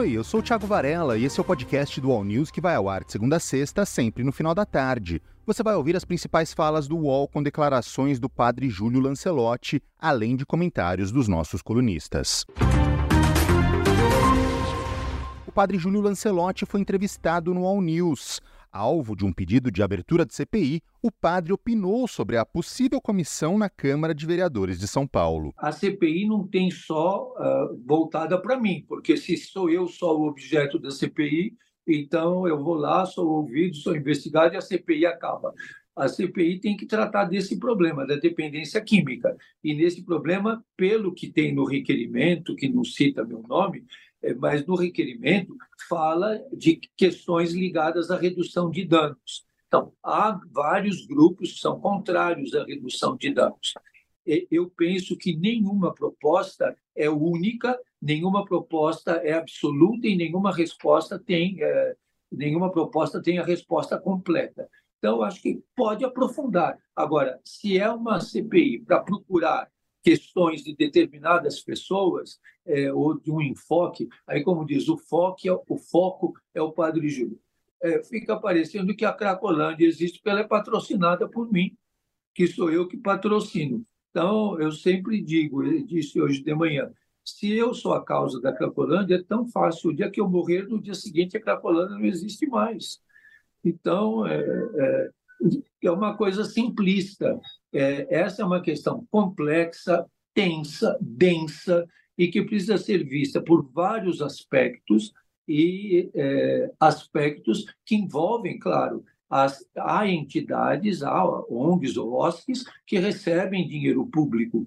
Oi, eu sou o Thiago Varela e esse é o podcast do All News que vai ao ar de segunda a sexta, sempre no final da tarde. Você vai ouvir as principais falas do UOL com declarações do padre Júlio Lancelotti, além de comentários dos nossos colunistas. O padre Júlio Lancelotti foi entrevistado no All News. Alvo de um pedido de abertura de CPI, o padre opinou sobre a possível comissão na Câmara de Vereadores de São Paulo. A CPI não tem só uh, voltada para mim, porque se sou eu só o objeto da CPI, então eu vou lá, sou ouvido, sou investigado e a CPI acaba. A CPI tem que tratar desse problema da dependência química. E nesse problema, pelo que tem no requerimento, que não cita meu nome, mas no requerimento fala de questões ligadas à redução de danos. Então, há vários grupos que são contrários à redução de danos. Eu penso que nenhuma proposta é única, nenhuma proposta é absoluta e nenhuma resposta tem é, nenhuma proposta tem a resposta completa. Então, acho que pode aprofundar. Agora, se é uma CPI para procurar questões de determinadas pessoas é, ou de um enfoque, aí como diz, o foco é o, foco é o Padre Júlio. É, fica parecendo que a Cracolândia existe porque ela é patrocinada por mim, que sou eu que patrocino. Então, eu sempre digo, ele disse hoje de manhã, se eu sou a causa da Cracolândia, é tão fácil. O dia que eu morrer, no dia seguinte, a Cracolândia não existe mais. Então, é, é, é uma coisa simplista. É, essa é uma questão complexa, tensa, densa e que precisa ser vista por vários aspectos e é, aspectos que envolvem, claro, as, há entidades, há ONGs ou OSCs que recebem dinheiro público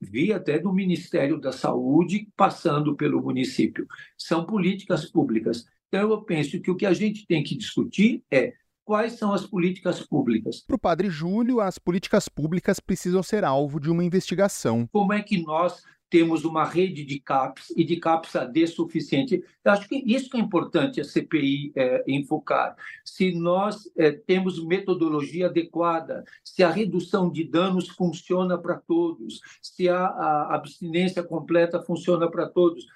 via até do Ministério da Saúde, passando pelo município. São políticas públicas. Então, eu penso que o que a gente tem que discutir é quais são as políticas públicas. Para o padre Júlio, as políticas públicas precisam ser alvo de uma investigação. Como é que nós temos uma rede de CAPs e de CAPs AD suficiente. Eu acho que isso que é importante a CPI é, enfocar. Se nós é, temos metodologia adequada, se a redução de danos funciona para todos, se a, a abstinência completa funciona para todos.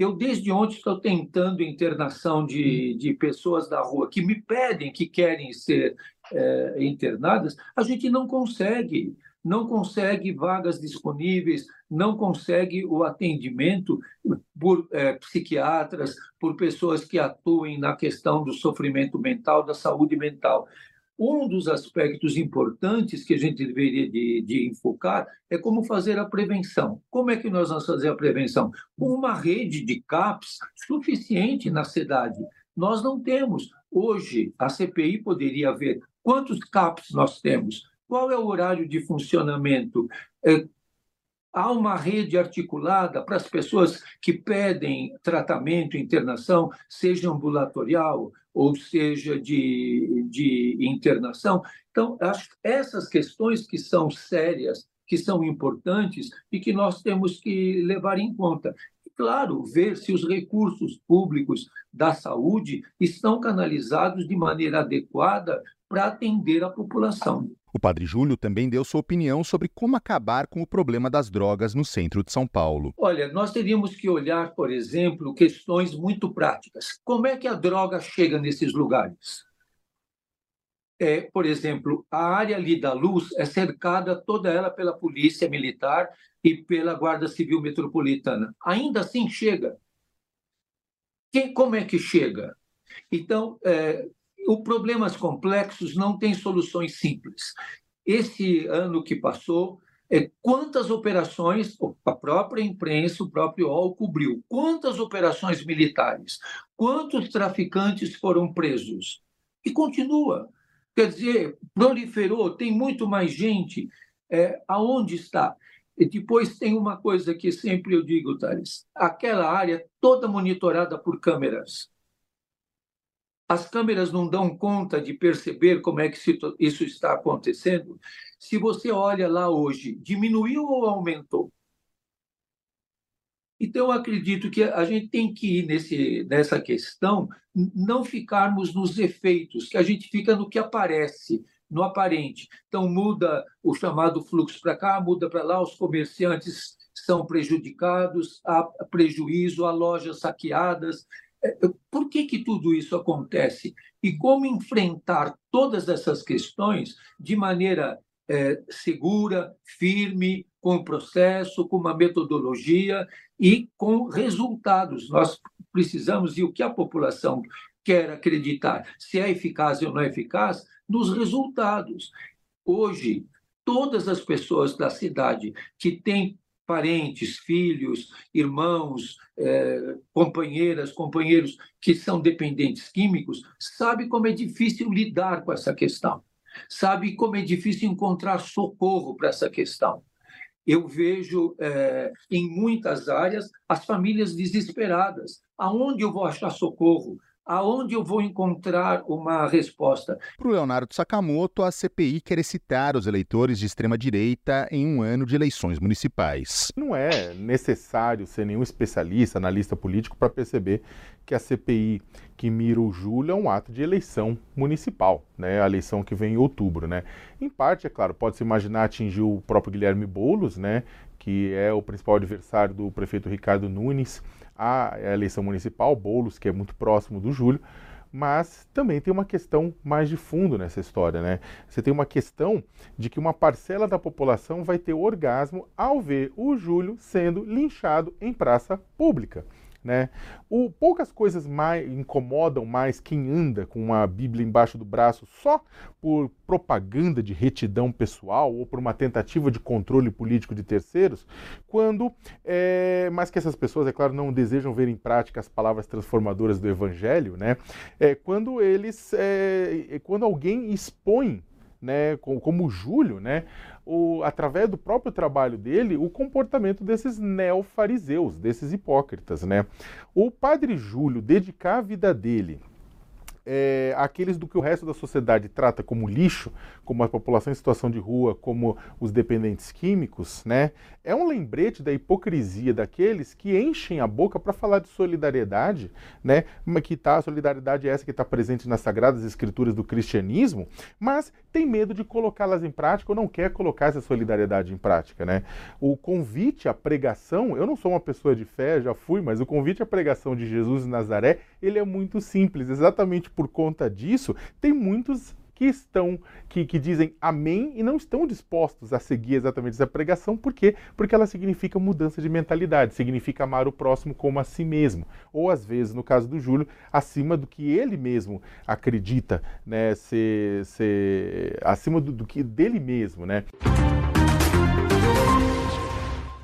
Eu, desde ontem, estou tentando internação de, de pessoas da rua que me pedem que querem ser é, internadas. A gente não consegue, não consegue vagas disponíveis, não consegue o atendimento por é, psiquiatras, por pessoas que atuem na questão do sofrimento mental, da saúde mental. Um dos aspectos importantes que a gente deveria de, de, enfocar é como fazer a prevenção. Como é que nós vamos fazer a prevenção? Com uma rede de CAPs suficiente na cidade. Nós não temos. Hoje, a CPI poderia ver quantos CAPs nós temos, qual é o horário de funcionamento, é, há uma rede articulada para as pessoas que pedem tratamento, internação, seja ambulatorial ou seja de, de internação. Então, acho essas questões que são sérias, que são importantes e que nós temos que levar em conta. Claro, ver se os recursos públicos da saúde estão canalizados de maneira adequada para atender a população. O padre Júlio também deu sua opinião sobre como acabar com o problema das drogas no centro de São Paulo. Olha, nós teríamos que olhar, por exemplo, questões muito práticas. Como é que a droga chega nesses lugares? É, por exemplo, a área ali da luz é cercada toda ela pela polícia militar e pela Guarda Civil Metropolitana. Ainda assim chega. Quem, como é que chega? Então, é, o problemas complexos não têm soluções simples. Esse ano que passou, é, quantas operações a própria imprensa, o próprio OL cobriu? Quantas operações militares? Quantos traficantes foram presos? E continua. Quer dizer, proliferou, tem muito mais gente. É, aonde está? E depois tem uma coisa que sempre eu digo, Thales: aquela área toda monitorada por câmeras as câmeras não dão conta de perceber como é que isso está acontecendo. Se você olha lá hoje, diminuiu ou aumentou? Então, eu acredito que a gente tem que ir nesse, nessa questão, não ficarmos nos efeitos, que a gente fica no que aparece, no aparente. Então, muda o chamado fluxo para cá, muda para lá, os comerciantes são prejudicados, há prejuízo, há lojas saqueadas, por que, que tudo isso acontece? E como enfrentar todas essas questões de maneira é, segura, firme, com processo, com uma metodologia e com resultados. Nós precisamos, e o que a população quer acreditar, se é eficaz ou não é eficaz, nos resultados. Hoje, todas as pessoas da cidade que têm parentes, filhos, irmãos, é, companheiras, companheiros que são dependentes químicos, sabem como é difícil lidar com essa questão, sabe como é difícil encontrar socorro para essa questão. Eu vejo é, em muitas áreas as famílias desesperadas. Aonde eu vou achar socorro? Aonde eu vou encontrar uma resposta? Para o Leonardo Sakamoto, a CPI quer excitar os eleitores de extrema-direita em um ano de eleições municipais. Não é necessário ser nenhum especialista, analista político, para perceber que a CPI que mira o julho é um ato de eleição municipal, né? a eleição que vem em outubro. Né? Em parte, é claro, pode-se imaginar atingir o próprio Guilherme Boulos, né? que é o principal adversário do prefeito Ricardo Nunes a eleição municipal, Boulos, que é muito próximo do Júlio, mas também tem uma questão mais de fundo nessa história, né? Você tem uma questão de que uma parcela da população vai ter orgasmo ao ver o Júlio sendo linchado em praça pública. Né? O, poucas coisas mais incomodam mais quem anda com uma Bíblia embaixo do braço só por propaganda de retidão pessoal ou por uma tentativa de controle político de terceiros, quando, é, mas que essas pessoas, é claro, não desejam ver em prática as palavras transformadoras do Evangelho, né? É, quando eles, é, quando alguém expõe né, como o Júlio, né, o, através do próprio trabalho dele, o comportamento desses neofariseus, desses hipócritas. Né? O padre Júlio dedicar a vida dele é, aqueles do que o resto da sociedade trata como lixo, como a população em situação de rua, como os dependentes químicos, né? É um lembrete da hipocrisia daqueles que enchem a boca para falar de solidariedade, né? Que tá, a solidariedade é essa que está presente nas sagradas escrituras do cristianismo, mas tem medo de colocá-las em prática ou não quer colocar essa solidariedade em prática, né? O convite à pregação, eu não sou uma pessoa de fé, já fui, mas o convite à pregação de Jesus de Nazaré, ele é muito simples, exatamente por conta disso, tem muitos que estão, que, que dizem amém e não estão dispostos a seguir exatamente essa pregação. Por quê? Porque ela significa mudança de mentalidade, significa amar o próximo como a si mesmo. Ou às vezes, no caso do Júlio, acima do que ele mesmo acredita, né? Ser, ser acima do, do que dele mesmo, né?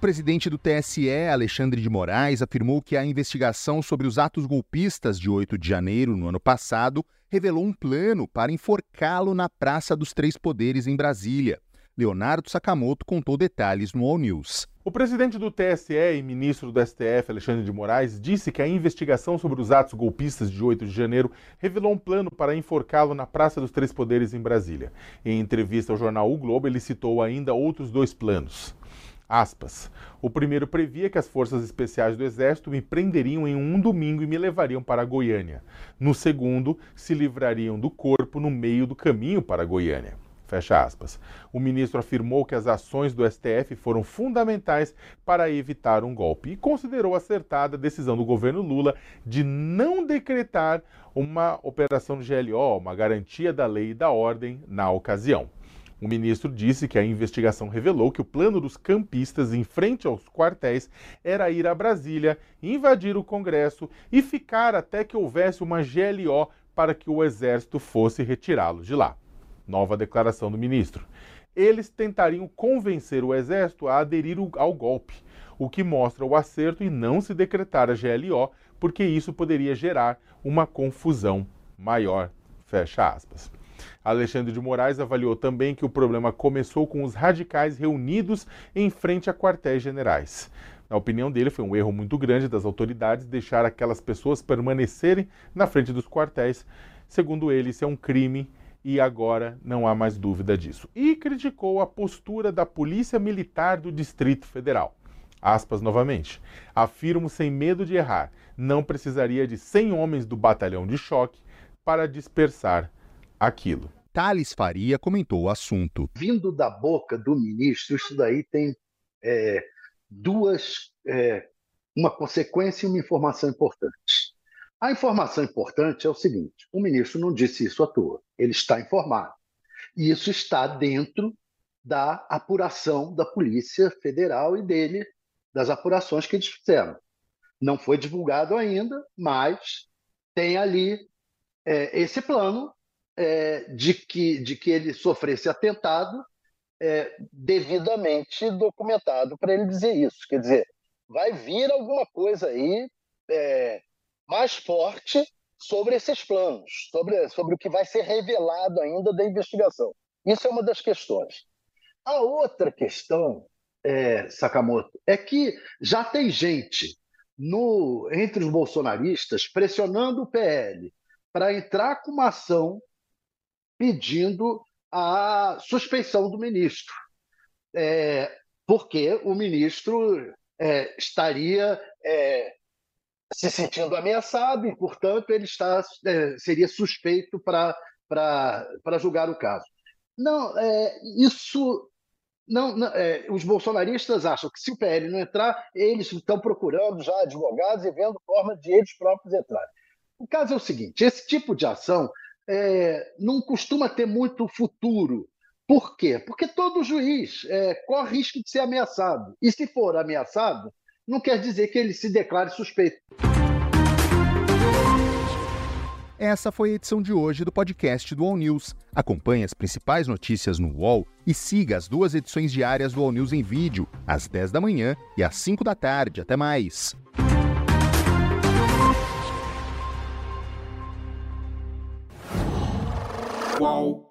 Presidente do TSE, Alexandre de Moraes, afirmou que a investigação sobre os atos golpistas de 8 de janeiro no ano passado revelou um plano para enforcá-lo na Praça dos Três Poderes, em Brasília. Leonardo Sakamoto contou detalhes no All News. O presidente do TSE e ministro do STF, Alexandre de Moraes, disse que a investigação sobre os atos golpistas de 8 de janeiro revelou um plano para enforcá-lo na Praça dos Três Poderes, em Brasília. Em entrevista ao jornal O Globo, ele citou ainda outros dois planos. Aspas. O primeiro previa que as forças especiais do Exército me prenderiam em um domingo e me levariam para Goiânia. No segundo, se livrariam do corpo no meio do caminho para Goiânia. Fecha aspas. O ministro afirmou que as ações do STF foram fundamentais para evitar um golpe e considerou acertada a decisão do governo Lula de não decretar uma operação GLO, uma garantia da lei e da ordem, na ocasião. O ministro disse que a investigação revelou que o plano dos campistas em frente aos quartéis era ir a Brasília, invadir o Congresso e ficar até que houvesse uma GLO para que o exército fosse retirá-los de lá. Nova declaração do ministro. Eles tentariam convencer o exército a aderir ao golpe, o que mostra o acerto em não se decretar a GLO, porque isso poderia gerar uma confusão maior. Fecha aspas. Alexandre de Moraes avaliou também que o problema começou com os radicais reunidos em frente a quartéis generais. Na opinião dele, foi um erro muito grande das autoridades deixar aquelas pessoas permanecerem na frente dos quartéis. Segundo ele, isso é um crime e agora não há mais dúvida disso. E criticou a postura da Polícia Militar do Distrito Federal. Aspas novamente. Afirmo sem medo de errar, não precisaria de 100 homens do batalhão de choque para dispersar aquilo. Thales Faria comentou o assunto. Vindo da boca do ministro, isso daí tem é, duas, é, uma consequência e uma informação importante. A informação importante é o seguinte: o ministro não disse isso à toa, ele está informado. E isso está dentro da apuração da Polícia Federal e dele, das apurações que eles fizeram. Não foi divulgado ainda, mas tem ali é, esse plano é, de, que, de que ele sofresse atentado é, devidamente documentado para ele dizer isso. Quer dizer, vai vir alguma coisa aí é, mais forte sobre esses planos, sobre, sobre o que vai ser revelado ainda da investigação. Isso é uma das questões. A outra questão, é, Sakamoto, é que já tem gente no, entre os bolsonaristas pressionando o PL para entrar com uma ação pedindo a suspeição do ministro, é, porque o ministro é, estaria é, se sentindo ameaçado e, portanto, ele está, é, seria suspeito para julgar o caso. Não, é, isso. Não, não é, os bolsonaristas acham que se o PL não entrar, eles estão procurando já advogados e vendo forma de eles próprios entrarem. O caso é o seguinte: esse tipo de ação é, não costuma ter muito futuro. Por quê? Porque todo juiz é, corre risco de ser ameaçado. E se for ameaçado, não quer dizer que ele se declare suspeito. Essa foi a edição de hoje do podcast do All News. Acompanhe as principais notícias no UOL e siga as duas edições diárias do All News em vídeo, às 10 da manhã e às 5 da tarde. Até mais! 哇哦！